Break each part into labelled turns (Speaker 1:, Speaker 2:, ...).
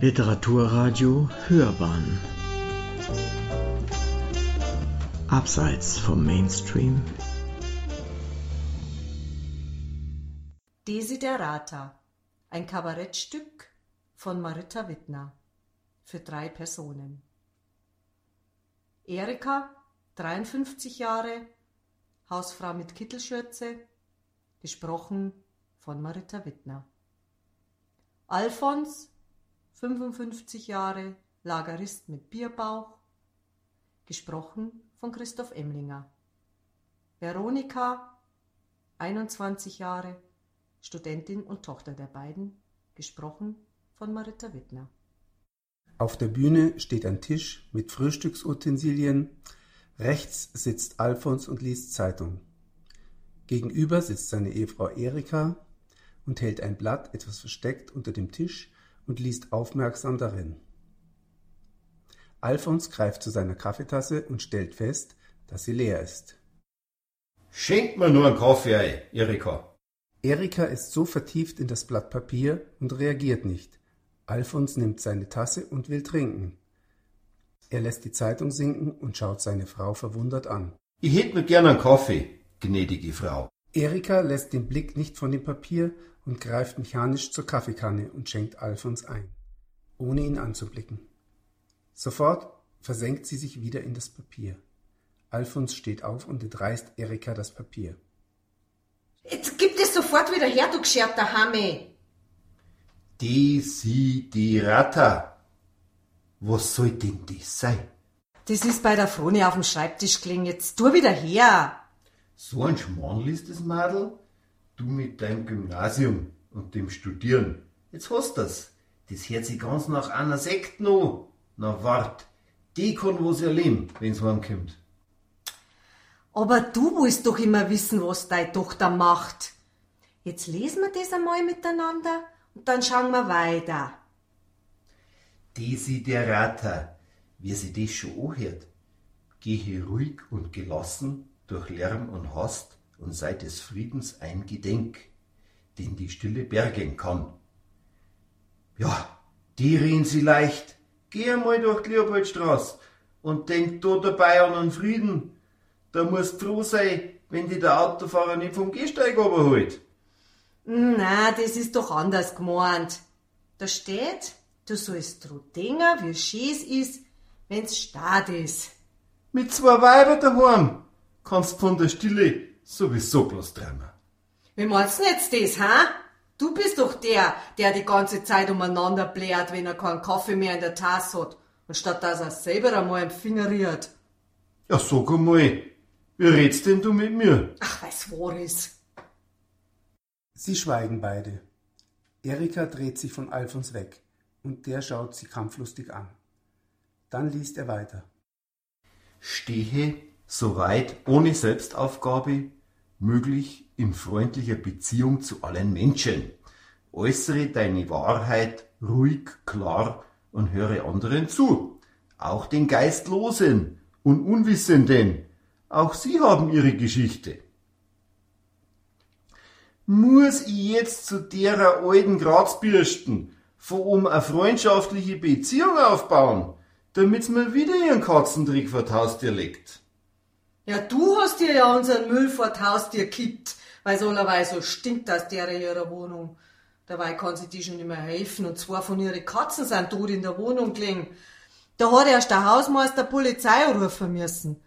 Speaker 1: Literaturradio Hörbahn Abseits vom Mainstream
Speaker 2: Desiderata Ein Kabarettstück von Marita Wittner für drei Personen. Erika, 53 Jahre, Hausfrau mit Kittelschürze, gesprochen von Marita Wittner. Alfons, 55 Jahre, Lagerist mit Bierbauch, gesprochen von Christoph Emlinger. Veronika, 21 Jahre, Studentin und Tochter der beiden, gesprochen von Marita Wittner.
Speaker 3: Auf der Bühne steht ein Tisch mit Frühstücksutensilien. Rechts sitzt Alfons und liest Zeitung. Gegenüber sitzt seine Ehefrau Erika und hält ein Blatt etwas versteckt unter dem Tisch und liest aufmerksam darin. Alfons greift zu seiner Kaffeetasse und stellt fest, dass sie leer ist.
Speaker 4: Schenk mir nur einen Kaffee ein, Erika.
Speaker 3: Erika ist so vertieft in das Blatt Papier und reagiert nicht. Alfons nimmt seine Tasse und will trinken. Er lässt die Zeitung sinken und schaut seine Frau verwundert an.
Speaker 4: Ich hätt mir gern einen Kaffee, gnädige Frau.
Speaker 3: Erika lässt den Blick nicht von dem Papier und greift mechanisch zur Kaffeekanne und schenkt Alfons ein, ohne ihn anzublicken. Sofort versenkt sie sich wieder in das Papier. Alfons steht auf und entreißt Erika das Papier.
Speaker 5: Jetzt gib es sofort wieder her, du gescherter Hamme.
Speaker 4: Desiderata. Was soll denn das sein?
Speaker 2: Das ist bei der Froni auf dem Schreibtisch gelegen. Jetzt tu wieder her.
Speaker 4: So ein Schmarrn liest das Madel? Du mit deinem Gymnasium und dem Studieren. Jetzt hast das. Das hört sich ganz nach einer Sekt no. Na wart. Die kann was erleben, wenn's heimkommt.
Speaker 2: Aber du willst doch immer wissen, was deine Tochter macht. Jetzt lesen wir das einmal miteinander und dann schauen wir weiter.
Speaker 4: Desiderata, wie sie das schon anhört. Gehe ruhig und gelassen durch Lärm und Hast und sei des Friedens ein Gedenk, den die Stille bergen kann. Ja, die reden sie leicht. Geh einmal durch die Leopoldstraße und denk da dabei an einen Frieden. Da musst froh sein, wenn die der Autofahrer nicht vom Gehsteig überholt.
Speaker 2: Na, das ist doch anders gemeint. Da steht, du sollst dran denken, wie schön es ist, wenn's stad ist.
Speaker 4: Mit zwei Weibern daheim kannst von der Stille sowieso bloß träumen.
Speaker 2: Wie meinst du denn jetzt das, ha? Du bist doch der, der die ganze Zeit umeinander bläht, wenn er keinen Kaffee mehr in der Tasse hat, anstatt dass er selber einmal im Finger rührt.
Speaker 4: Ja, sag einmal, wie redst denn du mit mir?
Speaker 2: Ach, weil's wahr ist.
Speaker 3: Sie schweigen beide. Erika dreht sich von Alfons weg und der schaut sie kampflustig an. Dann liest er weiter.
Speaker 4: Stehe soweit ohne Selbstaufgabe möglich in freundlicher Beziehung zu allen Menschen. Äußere deine Wahrheit ruhig, klar und höre anderen zu. Auch den Geistlosen und Unwissenden. Auch sie haben ihre Geschichte. Muss ich jetzt zu derer alten Grazbürsten von um eine freundschaftliche Beziehung aufbauen, damit's mir wieder ihren Katzentrick vor Haustür legt?
Speaker 2: Ja, du hast dir ja unseren Müll vor die Haustür kippt, weil so so stinkt aus der ihrer Wohnung. Dabei kann sie die schon nicht helfen und zwei von ihren Katzen sind tot in der Wohnung gelegen. Da hat erst der Hausmeister Polizei rufen müssen.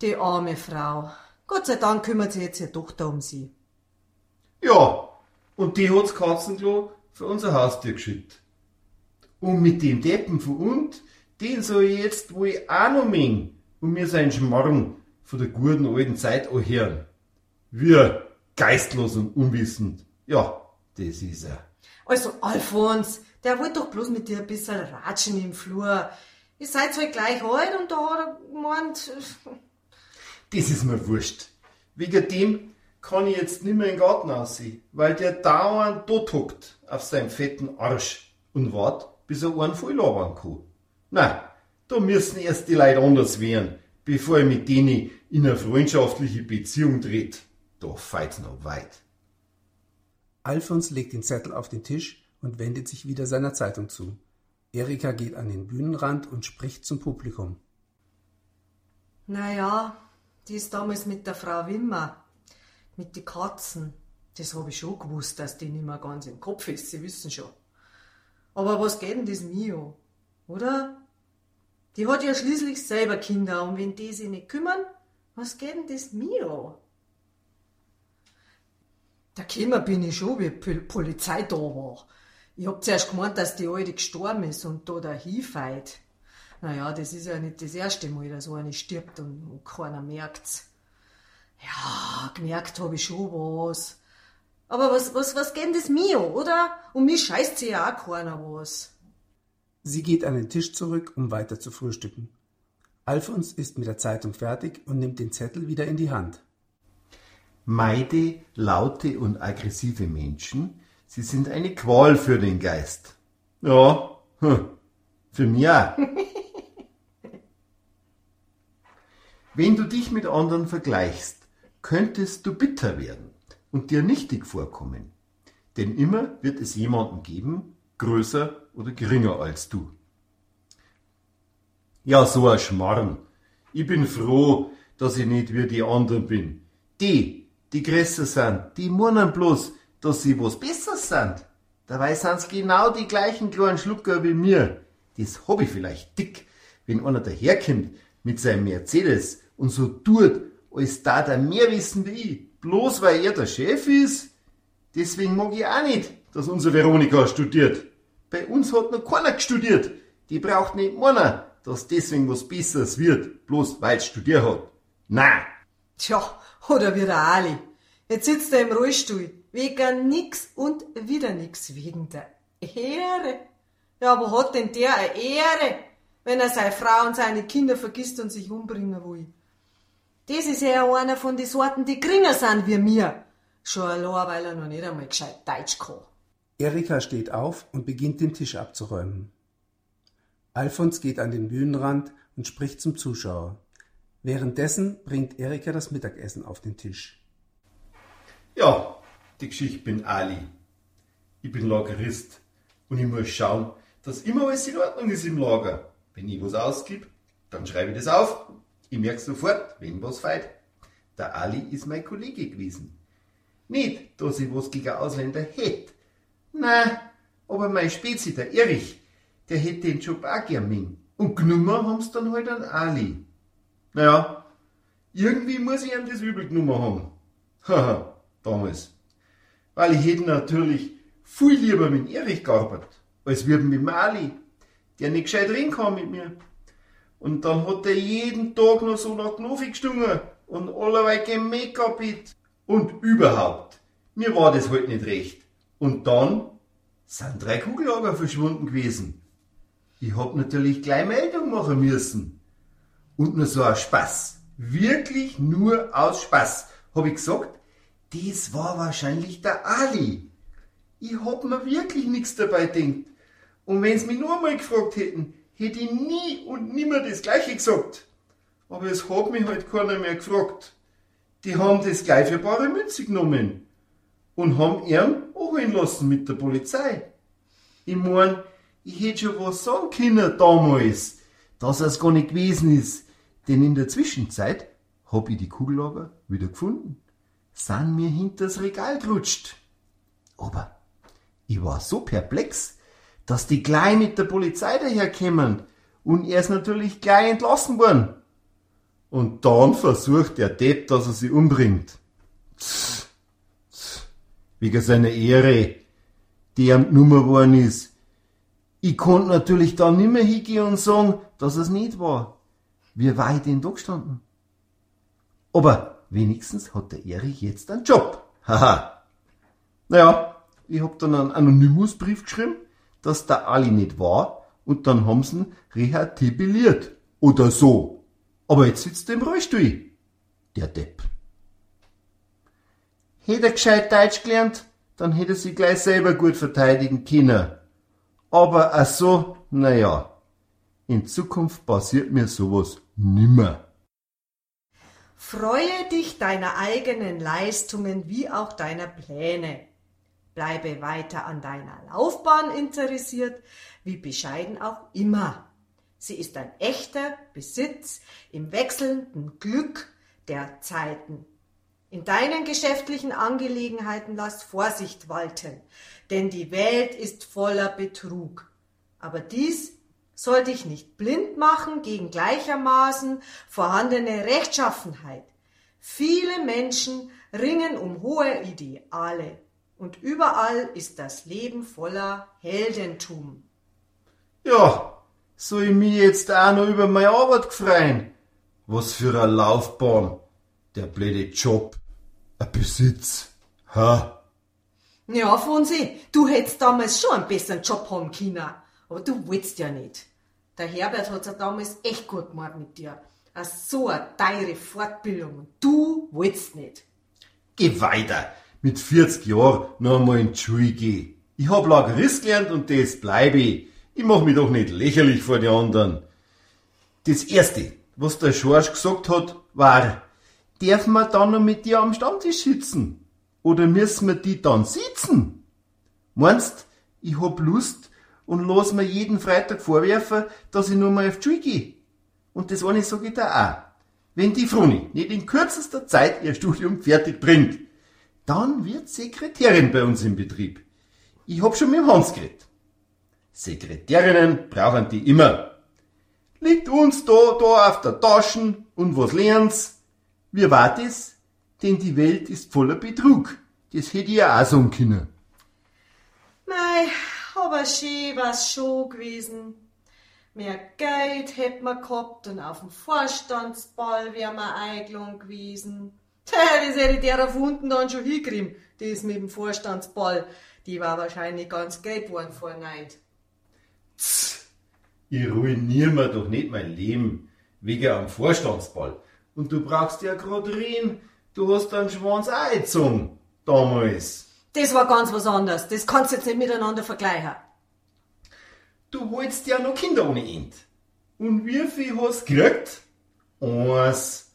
Speaker 2: Die arme Frau. Gott sei Dank kümmert sich jetzt ihre Tochter um sie.
Speaker 4: Ja, und die hat's Katzenklo für unser Haustür geschickt. Und mit dem Deppen von uns, den soll ich jetzt wohl auch noch mengen und mir seinen Schmarrn von der guten alten Zeit anhören. Wir, geistlos und unwissend. Ja, das ist er.
Speaker 2: Also, Alfons, der wollte doch bloß mit dir ein bisschen ratschen im Flur. Ihr seid halt gleich alt und da hat er gemeint,
Speaker 4: Das ist mir wurscht. Wegen dem kann ich jetzt nimmer in den Garten aussehen, weil der dauernd dort hockt auf seinem fetten Arsch und wart, bis er einen voll labern kann. Na, da müssen erst die Leute anders werden, bevor ich mit denen in eine freundschaftliche Beziehung tritt. Da feit's noch weit.
Speaker 3: Alfons legt den Zettel auf den Tisch und wendet sich wieder seiner Zeitung zu. Erika geht an den Bühnenrand und spricht zum Publikum.
Speaker 2: Naja, die ist damals mit der Frau Wimmer, mit den Katzen. Das habe ich schon gewusst, dass die nicht mehr ganz im Kopf ist, Sie wissen schon. Aber was geht denn das Mio, oder? Die hat ja schließlich selber Kinder und wenn die sich nicht kümmern, was geht denn das Mio? Da gekommen bin ich schon, wie die Polizei da war. Ich hab zuerst gemeint, dass die Alte gestorben ist und da der hinfeit. Naja, das ist ja nicht das erste Mal, dass eine stirbt und, keiner merkt's. Ja, gemerkt habe ich schon was. Aber was, was, was geht denn das mir, oder? Und mich scheißt sie ja auch keiner was.
Speaker 3: Sie geht an den Tisch zurück, um weiter zu frühstücken. Alfons ist mit der Zeitung fertig und nimmt den Zettel wieder in die Hand.
Speaker 4: Meide laute und aggressive Menschen, sie sind eine Qual für den Geist. Ja, hm, für mich auch. Wenn du dich mit anderen vergleichst, könntest du bitter werden und dir nichtig vorkommen. Denn immer wird es jemanden geben, größer oder geringer als du. Ja, so ein Schmarrn. Ich bin froh, dass ich nicht wie die anderen bin. Die, die größer sind, die meinen bloß, dass sie was Besseres sind. Dabei sind's genau die gleichen kleinen Schlucker wie mir. Das hab ich vielleicht dick, wenn einer daherkommt mit seinem Mercedes und so tut, als da der mehr wissen wie ich, bloß weil er der Chef ist. Deswegen mag ich auch nicht, dass unsere Veronika studiert. Bei uns hat noch keiner studiert. Die braucht nicht meiner, dass deswegen was Besseres wird, bloß weil studiert hat. Nein.
Speaker 2: Tja, oder wie der Ali. Jetzt sitzt er im Rollstuhl. Wegen nix und wieder nix. Wegen der Ehre. Ja, aber hat denn der eine Ehre, wenn er seine Frau und seine Kinder vergisst und sich umbringen will? Das ist ja einer von den Sorten, die geringer sind wie mir. Schon allein, weil er noch nicht einmal gescheit Deutsch kann.
Speaker 3: Erika steht auf und beginnt den Tisch abzuräumen. Alfons geht an den Bühnenrand und spricht zum Zuschauer. Währenddessen bringt Erika das Mittagessen auf den Tisch.
Speaker 4: Ja, die Geschichte bin Ali. Ich bin Lagerist und ich muss schauen, dass immer alles in Ordnung ist im Lager. Wenn ich was ausgib, dann schreibe ich das auf. Ich merke sofort, wenn was feit. Der Ali ist mein Kollege gewesen. Nicht, dass ich was gegen Ausländer hätte. Nein, aber mein Spezi, der Erich, der hätte den Job auch gern mögen. Und genommen haben's dann halt an Ali. Naja, irgendwie muss ich ihm das übel genommen haben. Haha, damals. Weil ich hätte natürlich viel lieber mit Erich gearbeitet, als wir mit Ali, der nicht gescheit reden kann mit mir. Und dann hat er jeden Tag noch so nach Knofi gestungen und allerweil Make-up Und überhaupt, mir war das halt nicht recht. Und dann sind drei Kugellager verschwunden gewesen. Ich hab natürlich gleich Meldung machen müssen. Und nur so aus Spaß, wirklich nur aus Spaß, hab ich gesagt, das war wahrscheinlich der Ali. Ich hab mir wirklich nichts dabei denkt. Und wenn's mich nur einmal gefragt hätten, hätte ich nie und nimmer das Gleiche gesagt. Aber es hat mich halt keiner mehr gefragt. Die haben das gleich für bare Münze genommen und haben ihn anholen lassen mit der Polizei. Ich mein, ich hätte schon was sagen können damals, dass es gar nicht gewesen ist, denn in der Zwischenzeit hab ich die Kugellager wieder gefunden, sind mir hinters Regal gerutscht. Aber ich war so perplex, dass die gleich mit der Polizei daherkämen und er ist natürlich gleich entlassen worden. Und dann versucht der Depp, dass er sie umbringt. Tss, wegen seiner Ehre, die ihm Nummer worden ist. Ich konnte natürlich dann nimmer hingehen und sagen, dass es nicht war. Wie ich denn da gestanden? Aber wenigstens hat der Erich jetzt einen Job. Haha. naja, ich hab dann einen Anonymusbrief geschrieben, dass der Ali nicht war und dann haben sie ihn rehabilitiert. Oder so. Aber jetzt sitzt er im Rollstuhl. Der Depp. Hätte er gescheit Deutsch gelernt, dann hätte er sich gleich selber gut verteidigen können. Aber ach so, naja. In Zukunft passiert mir sowas nimmer.
Speaker 2: Freue dich deiner eigenen Leistungen wie auch deiner Pläne. Bleibe weiter an deiner Laufbahn interessiert, wie bescheiden auch immer. Sie ist ein echter Besitz im wechselnden Glück der Zeiten. In deinen geschäftlichen Angelegenheiten lass Vorsicht walten, denn die Welt ist voller Betrug. Aber dies soll dich nicht blind machen gegen gleichermaßen vorhandene Rechtschaffenheit. Viele Menschen ringen um hohe Ideale und überall ist das Leben voller Heldentum.
Speaker 4: Ja, soll ich mich jetzt auch noch über meine Arbeit freuen? Was für eine Laufbahn. Der blöde Job. Ein Besitz. Ha?
Speaker 2: Ja, Fonsi, du hättest damals schon einen besseren Job haben können. Aber du willst ja nicht. Der Herbert hat's ja damals echt gut gemacht mit dir. Ach, so eine teure Fortbildung. Du willst nicht.
Speaker 4: Geh weiter. Mit 40 Jahren noch einmal in die Schule gehen. Ich hab Lagerist gelernt und das bleibe ich. Ich mach mich doch nicht lächerlich vor die anderen. Das erste, was der Schorsch gesagt hat, war, darf man dann noch mit dir am Stammtisch sitzen? Oder müssen wir die dann sitzen? Meinst, ich hab Lust und lass mir jeden Freitag vorwerfen, dass ich nur mal auf die Schule gehe? Und das eine sag ich dir auch. Wenn die Fruni nicht in kürzester Zeit ihr Studium fertig bringt, dann wird Sekretärin bei uns im Betrieb. Ich hab schon mit dem Hans geredet. Sekretärinnen brauchen die immer. Liegt uns da, da auf der Taschen und was lernt's? Wie war das? Denn die Welt ist voller Betrug. Das hätte ich ja auch sagen können.
Speaker 2: Mei, aber schön war's schon gewesen. Mehr Geld hätt man gehabt und auf dem Vorstandsball wär man eingeladen gewesen. Das hätte der erfunden dann schon hingekriegt, das mit dem Vorstandsball. Die war wahrscheinlich ganz gelb worden vor Neid.
Speaker 4: Ich ruiniere mir doch nicht mein Leben wegen am Vorstandsball. Und du brauchst ja grad reden, du hast deinen Schwanz gezogen. Damals.
Speaker 2: Das war ganz was anderes. Das kannst du jetzt nicht miteinander vergleichen.
Speaker 4: Du wolltest ja noch Kinder ohne End. Und wie viel hast du gekriegt? Eins.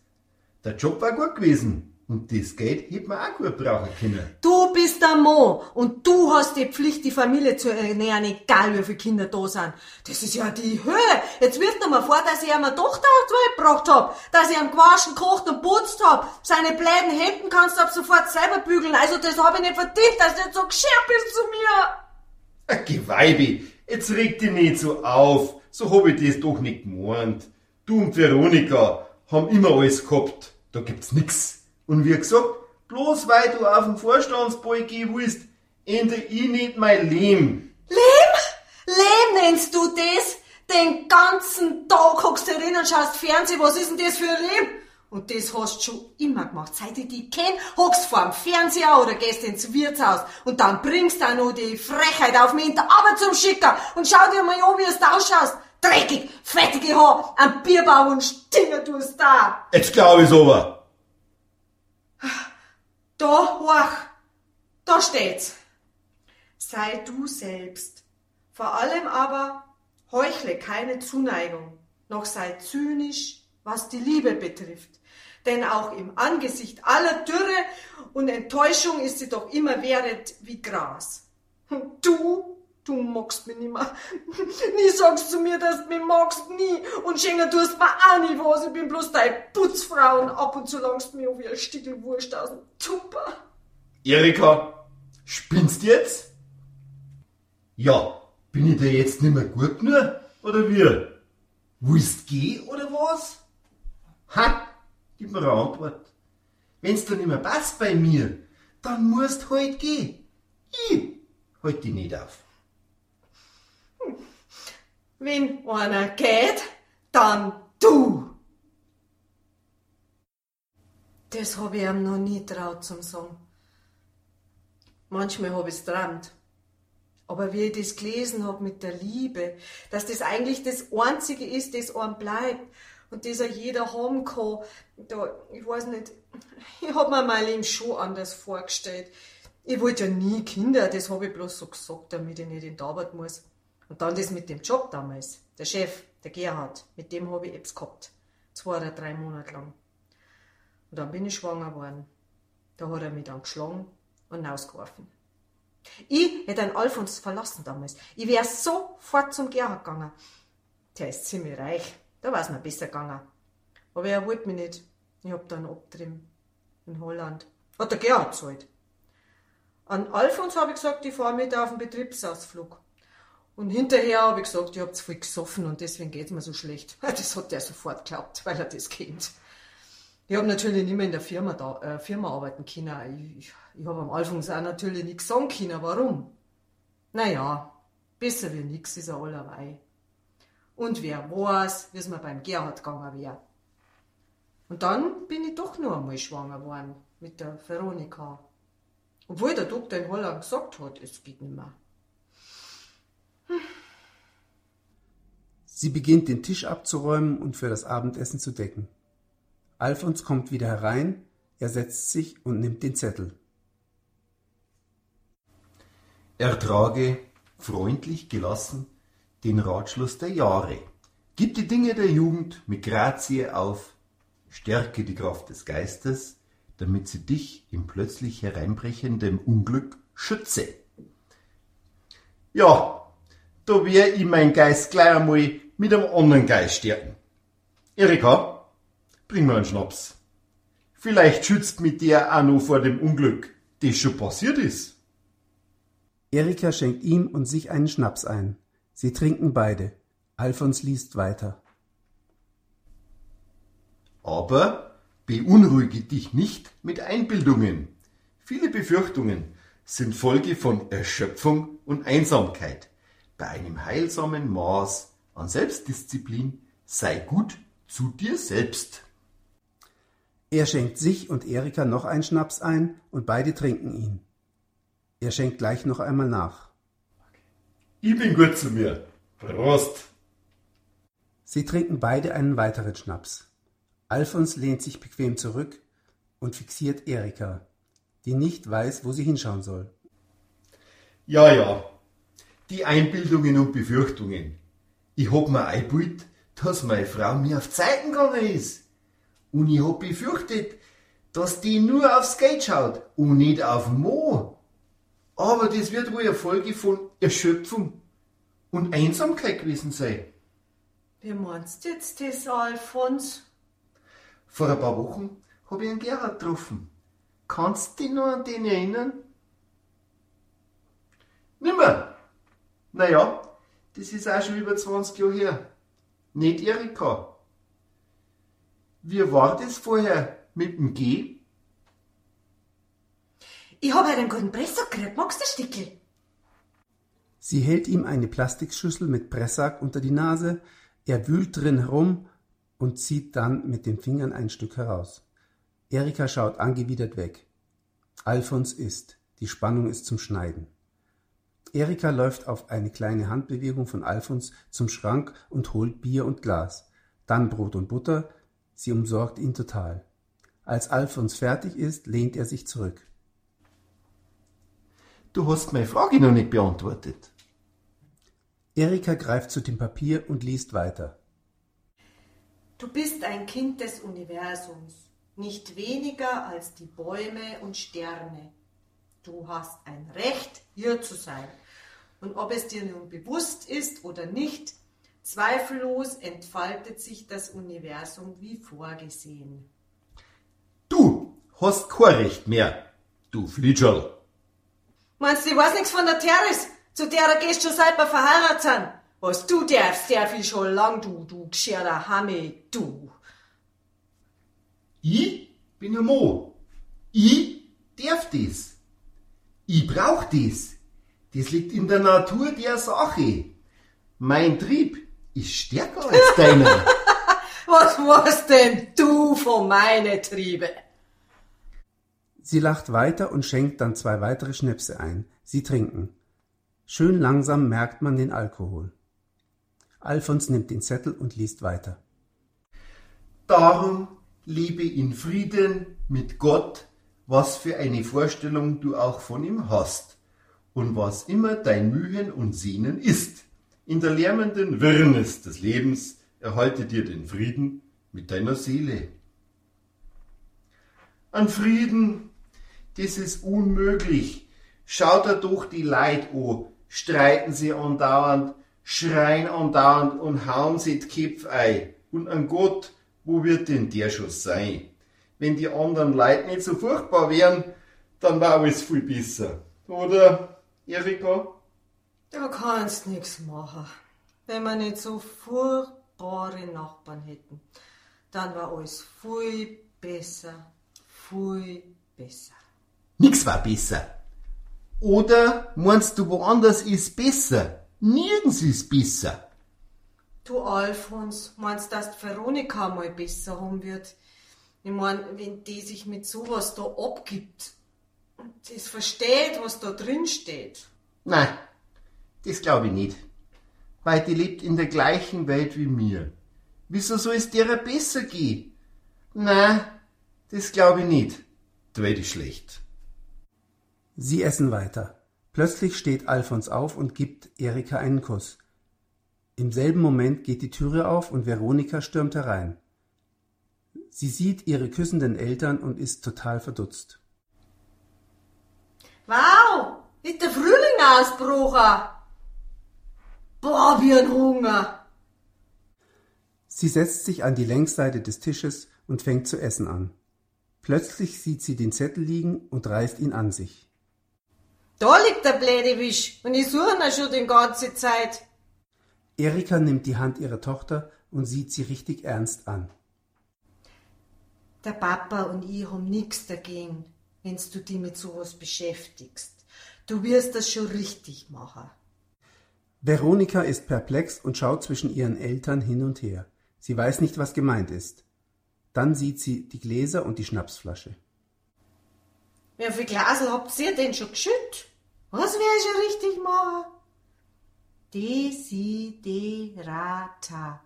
Speaker 4: Der Job war gut gewesen. Und das Geld hätte man auch gut brauchen können.
Speaker 2: Du bist der Mann und du hast die Pflicht, die Familie zu ernähren, egal wie viele Kinder da sind. Das ist ja die Höhe. Jetzt wirft er mir vor, dass ich eine Tochter auf die Welt gebracht hab, dass ich ihm gewaschen, kocht und putzt hab. Seine bläden Hemden kannst du ab sofort selber bügeln. Also das hab ich nicht verdient, dass du jetzt so geschert bist zu mir.
Speaker 4: Ach, Geweibi, jetzt reg dich nicht so auf. So hab ich das doch nicht gemeint. Du und Veronika haben immer alles gehabt. Da gibt's nix. Und wie gesagt, bloß weil du auf den Vorstandsball gehen willst, ändere ich nicht mein Leben.
Speaker 2: Lehm? Lehm nennst du das? Den ganzen Tag hockst du drin und schaust Fernsehen. Was ist denn das für ein Leben? Und das hast du schon immer gemacht. Seit ich dich kenn, hockst vor dem Fernseher oder gehst ins Wirtshaus und dann bringst du auch noch die Frechheit auf mich in der Arbeit zum Schicker und schau dir mal an, wie du ausschaust. Dreckig, fettige Haar, ein Bierbau und Stinger tust da.
Speaker 4: Jetzt glaub ich's aber.
Speaker 2: Da, hoch, da steht's. Sei du selbst. Vor allem aber heuchle keine Zuneigung, noch sei zynisch, was die Liebe betrifft. Denn auch im Angesicht aller Dürre und Enttäuschung ist sie doch immer wehret wie Gras. Und du, du magst mich nimmer. Nie sagst zu mir, dass du mich magst, nie. Und schenken tust mir auch nie was. Ich bin bloß deine Putzfrau und ab und zu langst mir wie ein Stickel Wurst aus dem Tupper.
Speaker 4: Erika, spinnst du jetzt? Ja, bin ich dir jetzt nicht mehr gut nur? Oder wie? Willst gehen oder was? Ha, gib mir eine Antwort. Wenn's dir nicht mehr passt bei mir, dann musst halt gehen. Ich halt dich nicht auf.
Speaker 2: Wenn einer geht, dann du. Das hab ich ihm noch nie traut zum sagen. Manchmal hab ich's träumt. Aber wie ich das gelesen hab mit der Liebe, dass das eigentlich das Einzige ist, das einem bleibt und das auch jeder haben kann, da, ich weiß nicht, ich hab mir mein Leben schon anders vorgestellt. Ich wollte ja nie Kinder, das hab ich bloß so gesagt, damit ich nicht in die Arbeit muss. Und dann das mit dem Job damals. Der Chef, der Gerhard, mit dem habe ich Apps gehabt. Zwei oder drei Monate lang. Und dann bin ich schwanger geworden. Da hat er mich dann geschlagen und rausgeworfen. Ich hätte einen Alfons verlassen damals. Ich wäre sofort zum Gerhard gegangen. Der ist ziemlich reich. Da war es mir besser gegangen. Aber er wollte mich nicht. Ich hab dann abgetrieben. In Holland. Hat der Gerhard gezahlt. An Alfons habe ich gesagt, ich fahre mit auf den Betriebsausflug. Und hinterher habe ich gesagt, ich hab zu viel gesoffen und deswegen geht's mir so schlecht. Das hat er sofort geglaubt, weil er das kennt. Ich habe natürlich nicht mehr in der Firma, da, äh, Firma arbeiten können. Ich, ich habe am Anfang auch natürlich nichts sagen können. Warum? Naja, besser wie nix ist er allerweil. Und wer weiß, wie es mir beim Gerhard gegangen wäre. Und dann bin ich doch noch einmal schwanger geworden mit der Veronika. Obwohl der Doktor in Holland gesagt hat, es geht nicht mehr.
Speaker 3: Sie beginnt den Tisch abzuräumen und für das Abendessen zu decken. Alfons kommt wieder herein, er setzt sich und nimmt den Zettel.
Speaker 4: Ertrage freundlich gelassen den Ratschluss der Jahre. Gib die Dinge der Jugend mit Grazie auf, stärke die Kraft des Geistes, damit sie dich im plötzlich hereinbrechenden Unglück schütze. Ja, da wär ich mein Geist gleich einmal mit einem anderen Geist stärken. Erika, bring mir einen Schnaps. Vielleicht schützt mit der auch noch vor dem Unglück, das schon passiert ist.
Speaker 3: Erika schenkt ihm und sich einen Schnaps ein. Sie trinken beide. Alfons liest weiter.
Speaker 4: Aber beunruhige dich nicht mit Einbildungen. Viele Befürchtungen sind Folge von Erschöpfung und Einsamkeit. Bei einem heilsamen Maß an Selbstdisziplin sei gut zu dir selbst.
Speaker 3: Er schenkt sich und Erika noch einen Schnaps ein und beide trinken ihn. Er schenkt gleich noch einmal nach.
Speaker 4: Ich bin gut zu mir. Prost!
Speaker 3: Sie trinken beide einen weiteren Schnaps. Alfons lehnt sich bequem zurück und fixiert Erika, die nicht weiß, wo sie hinschauen soll.
Speaker 4: Ja, ja. Die Einbildungen und Befürchtungen. Ich hab mir eingebildet, dass meine Frau mir auf Zeiten gegangen ist. Und ich hab befürchtet, dass die nur aufs Geld schaut und nicht auf Mo. Aber das wird wohl eine Folge von Erschöpfung und Einsamkeit gewesen sein.
Speaker 2: Wie meinst du jetzt das, Alfons?
Speaker 4: Vor ein paar Wochen hab ich einen Gerhard getroffen. Kannst du dich noch an den erinnern? Nimmer. Naja, das ist auch schon über 20 Jahre her. Nicht Erika. Wie war das vorher mit dem G?
Speaker 5: Ich hab halt einen guten Presssack gekriegt. Magst du ein Stickel?
Speaker 3: Sie hält ihm eine Plastikschüssel mit Pressack unter die Nase, er wühlt drin herum und zieht dann mit den Fingern ein Stück heraus. Erika schaut angewidert weg. Alfons isst. Die Spannung ist zum Schneiden. Erika läuft auf eine kleine Handbewegung von Alfons zum Schrank und holt Bier und Glas. Dann Brot und Butter. Sie umsorgt ihn total. Als Alfons fertig ist, lehnt er sich zurück.
Speaker 4: Du hast meine Frage noch nicht beantwortet.
Speaker 3: Erika greift zu dem Papier und liest weiter.
Speaker 2: Du bist ein Kind des Universums, nicht weniger als die Bäume und Sterne. Du hast ein Recht, hier zu sein. Und ob es dir nun bewusst ist oder nicht, zweifellos entfaltet sich das Universum wie vorgesehen.
Speaker 4: Du hast kein Recht mehr, du Flitscherl.
Speaker 2: Meinst du, ich weiß nichts von der Teres, zu der er gehst schon seit wir verheiratet sind? Was du darfst, darf ich schon lang, du, du geschirrter Hamme, du.
Speaker 4: Ich bin ein Mo. Ich darf das. Ich brauch das. Das liegt in der Natur der Sache. Mein Trieb ist stärker als deiner.
Speaker 2: Was weißt denn du von meinen Triebe?
Speaker 3: Sie lacht weiter und schenkt dann zwei weitere Schnäpse ein. Sie trinken. Schön langsam merkt man den Alkohol. Alfons nimmt den Zettel und liest weiter.
Speaker 4: Darum lebe in Frieden mit Gott, was für eine Vorstellung du auch von ihm hast und was immer dein Mühen und Sehnen ist. In der lärmenden Wirrnis des Lebens erhalte dir den Frieden mit deiner Seele. An Frieden, das ist unmöglich, Schaut er doch die Leid an, streiten sie andauernd, schreien andauernd und hauen sie die Köpfe ein. Und an Gott, wo wird denn der schon sein? Wenn die anderen Leute nicht so furchtbar wären, dann war alles viel besser. Oder, Erika?
Speaker 2: Da kannst nix machen. Wenn wir nicht so furchtbare Nachbarn hätten, dann war alles viel besser, viel besser.
Speaker 4: Nix war besser. Oder meinst du, woanders ist besser? Nirgends ist besser.
Speaker 2: Du Alfons, meinst du, dass die Veronika mal besser haben wird? Ich mein, wenn die sich mit sowas da abgibt das versteht, was da drin steht.
Speaker 4: Nein, das glaube ich nicht. Weil die lebt in der gleichen Welt wie mir. Wieso soll es der besser gehen? Nein, das glaube ich nicht. Die Welt ist schlecht.
Speaker 3: Sie essen weiter. Plötzlich steht Alfons auf und gibt Erika einen Kuss. Im selben Moment geht die Türe auf und Veronika stürmt herein. Sie sieht ihre küssenden Eltern und ist total verdutzt.
Speaker 2: Wow, ist der Frühling ausgebrochen? Boah, wie ein Hunger.
Speaker 3: Sie setzt sich an die Längsseite des Tisches und fängt zu essen an. Plötzlich sieht sie den Zettel liegen und reißt ihn an sich.
Speaker 2: Da liegt der blöde Wisch und ich suche ihn schon die ganze Zeit.
Speaker 3: Erika nimmt die Hand ihrer Tochter und sieht sie richtig ernst an.
Speaker 2: Der Papa und ich haben nix dagegen, wenn's du dich mit sowas beschäftigst. Du wirst das schon richtig machen.
Speaker 3: Veronika ist perplex und schaut zwischen ihren Eltern hin und her. Sie weiß nicht, was gemeint ist. Dann sieht sie die Gläser und die Schnapsflasche.
Speaker 2: Wie viel Glasel habt ihr denn schon geschütt? Was wär ich schon richtig machen? Desiderata.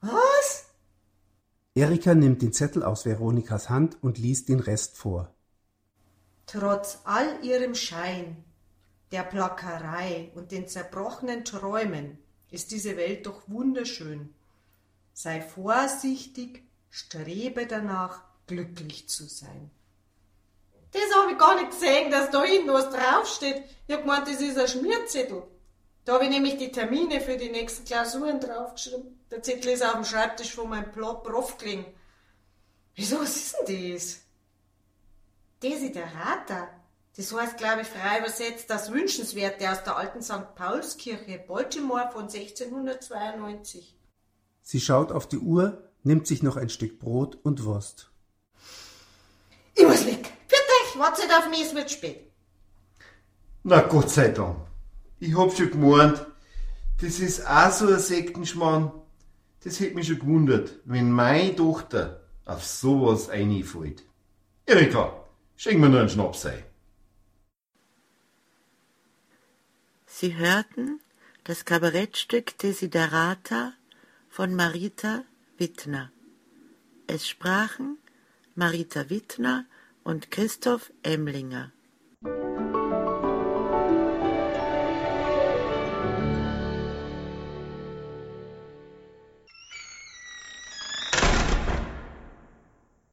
Speaker 2: Was?
Speaker 3: Erika nimmt den Zettel aus Veronikas Hand und liest den Rest vor.
Speaker 2: Trotz all ihrem Schein, der Plackerei und den zerbrochenen Träumen ist diese Welt doch wunderschön. Sei vorsichtig, strebe danach, glücklich zu sein. Das habe ich gar nicht gesehen, dass da hinten was draufsteht. Ich hab gemeint, das ist ein Schmierzettel. Da habe ich nämlich die Termine für die nächsten Klausuren draufgeschrieben. Der Zettel ist auf dem Schreibtisch von meinem Prof gelegen. Wieso, was ist denn das? Desiderata. Das heißt, glaube ich, frei übersetzt, das Wünschenswerte aus der alten St. Paulskirche, Baltimore von 1692.
Speaker 3: Sie schaut auf die Uhr, nimmt sich noch ein Stück Brot und Wurst.
Speaker 2: Ich muss weg. Für dich, wartet auf mich, es wird spät.
Speaker 4: Na Gott sei Dank. Ich hab schon gemeint, das ist auch so ein Sektenschmarrn. Das hätte mich schon gewundert, wenn meine Tochter auf sowas einfällt. Erika, schenk mir nur einen Schnaps ein.
Speaker 6: Sie hörten das Kabarettstück Desiderata von Marita Wittner. Es sprachen Marita Wittner und Christoph Emlinger.